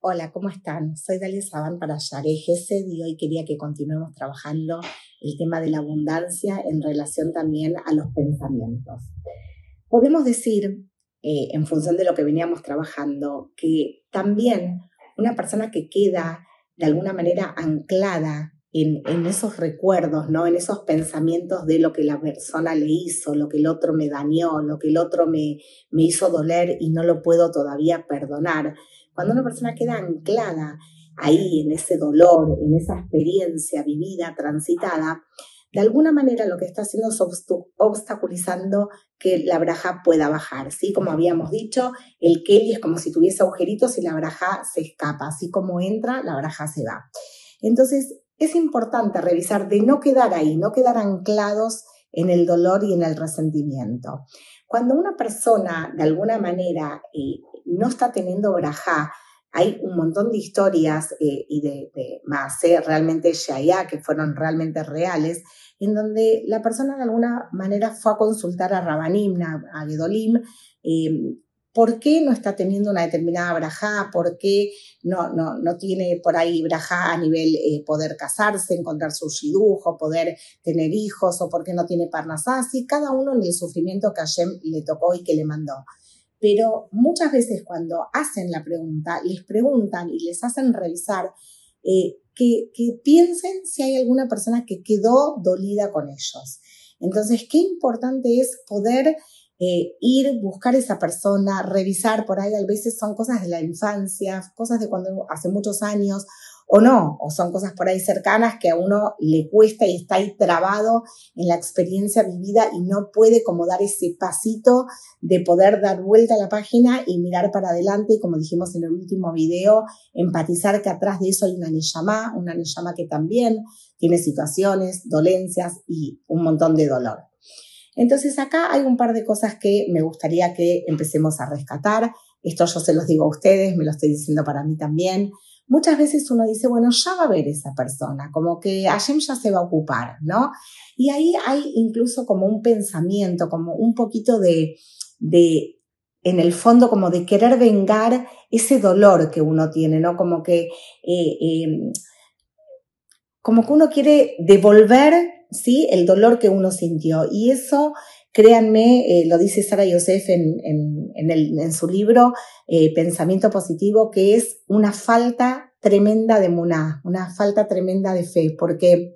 Hola, ¿cómo están? Soy Dalia Saban para Yare Gesed y hoy quería que continuemos trabajando el tema de la abundancia en relación también a los pensamientos. Podemos decir, eh, en función de lo que veníamos trabajando, que también una persona que queda de alguna manera anclada en, esos recuerdos, ¿no? en esos pensamientos de lo que la persona le hizo, lo que el otro me dañó, lo que el otro me, me hizo doler y no lo puedo todavía perdonar cuando una persona queda anclada ahí, en ese dolor, en esa experiencia vivida, transitada, de alguna manera lo que está haciendo es obstaculizando que la braja pueda bajar, ¿sí? Como habíamos dicho, el Kelly es como si tuviese agujeritos y la braja se escapa, así como entra, la braja se va. Entonces, es importante revisar de no quedar ahí, no quedar anclados en el dolor y en el resentimiento. Cuando una persona de alguna manera eh, no está teniendo braja, hay un montón de historias eh, y de, de realmente Shaya, que fueron realmente reales, en donde la persona de alguna manera fue a consultar a Rabanim, a Gedolim, eh, ¿Por qué no está teniendo una determinada braja? ¿Por qué no, no, no tiene por ahí braja a nivel eh, poder casarse, encontrar su shidujo, poder tener hijos? ¿O por qué no tiene parnasasi? Cada uno en el sufrimiento que a Hashem le tocó y que le mandó. Pero muchas veces cuando hacen la pregunta, les preguntan y les hacen revisar eh, que, que piensen si hay alguna persona que quedó dolida con ellos. Entonces, qué importante es poder eh, ir, buscar esa persona, revisar por ahí, a veces son cosas de la infancia, cosas de cuando hace muchos años, o no, o son cosas por ahí cercanas que a uno le cuesta y está ahí trabado en la experiencia vivida y no puede como dar ese pasito de poder dar vuelta a la página y mirar para adelante y como dijimos en el último video, empatizar que atrás de eso hay una Neyamá, una Neyamá que también tiene situaciones, dolencias y un montón de dolor. Entonces acá hay un par de cosas que me gustaría que empecemos a rescatar. Esto yo se los digo a ustedes, me lo estoy diciendo para mí también. Muchas veces uno dice, bueno, ya va a ver esa persona, como que Hashem ya se va a ocupar, ¿no? Y ahí hay incluso como un pensamiento, como un poquito de, de en el fondo, como de querer vengar ese dolor que uno tiene, ¿no? Como que, eh, eh, como que uno quiere devolver ¿sí? El dolor que uno sintió. Y eso, créanme, eh, lo dice Sara Yosef en, en, en, su libro eh, Pensamiento Positivo, que es una falta tremenda de muná, una falta tremenda de fe, porque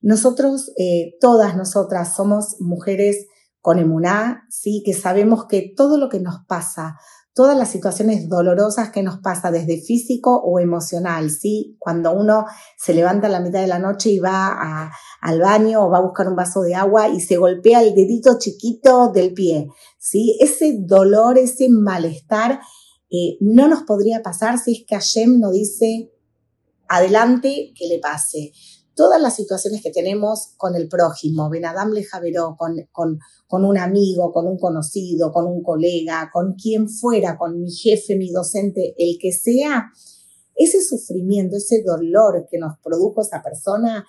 nosotros, eh, todas nosotras, somos mujeres con emuná, sí, que sabemos que todo lo que nos pasa, todas las situaciones dolorosas que nos pasa desde físico o emocional, ¿sí? Cuando uno se levanta a la mitad de la noche y va al baño o va a buscar un vaso de agua y se golpea el dedito chiquito del pie, ¿sí? Ese dolor, ese malestar eh, no nos podría pasar si es que Hashem no dice adelante que le pase todas las situaciones que tenemos con el prójimo, Benadam le con, con un amigo, con un conocido, con un colega, con quien fuera, con mi jefe, mi docente, el que sea, ese sufrimiento, ese dolor que nos produjo esa persona,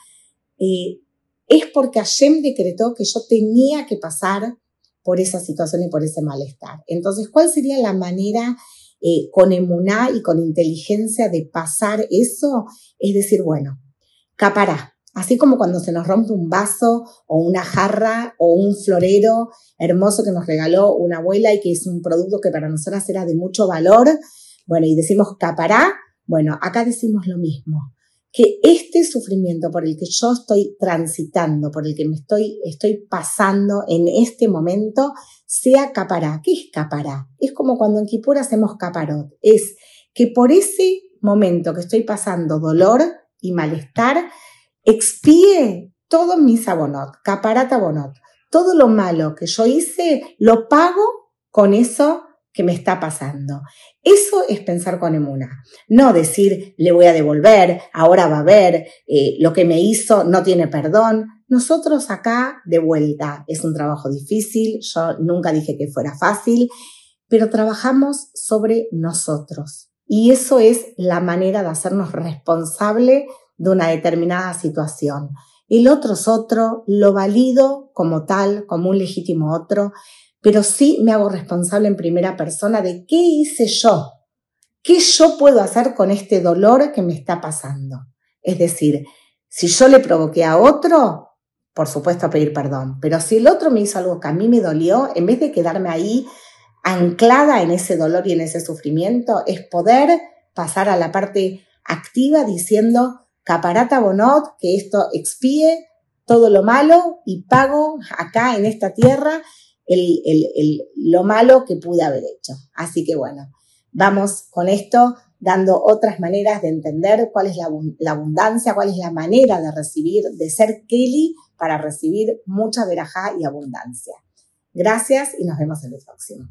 eh, es porque Hashem decretó que yo tenía que pasar por esa situación y por ese malestar. Entonces, ¿cuál sería la manera eh, con emuná y con inteligencia de pasar eso? Es decir, bueno, capará. Así como cuando se nos rompe un vaso o una jarra o un florero hermoso que nos regaló una abuela y que es un producto que para nosotras era de mucho valor, bueno, y decimos capará, bueno, acá decimos lo mismo, que este sufrimiento por el que yo estoy transitando, por el que me estoy, estoy pasando en este momento, sea capará. ¿Qué es capará? Es como cuando en Kipur hacemos caparot, es que por ese momento que estoy pasando dolor, y malestar, expíe todo mi sabonot, caparata bonot. Todo lo malo que yo hice, lo pago con eso que me está pasando. Eso es pensar con emuna. No decir, le voy a devolver, ahora va a ver, eh, lo que me hizo no tiene perdón. Nosotros acá, de vuelta, es un trabajo difícil, yo nunca dije que fuera fácil, pero trabajamos sobre nosotros. Y eso es la manera de hacernos responsable de una determinada situación. el otro es otro, lo valido como tal, como un legítimo otro, pero sí me hago responsable en primera persona de qué hice yo, qué yo puedo hacer con este dolor que me está pasando. Es decir, si yo le provoqué a otro, por supuesto pedir perdón, pero si el otro me hizo algo que a mí me dolió, en vez de quedarme ahí anclada en ese dolor y en ese sufrimiento, es poder pasar a la parte activa diciendo, caparata bonot, que esto expíe todo lo malo y pago acá en esta tierra el, lo malo que pude haber hecho. Así que bueno, vamos con esto dando otras maneras de entender cuál es la, la abundancia, cuál es la manera de recibir, de ser Kelly para recibir mucha verajá y abundancia. Gracias y nos vemos en el próximo.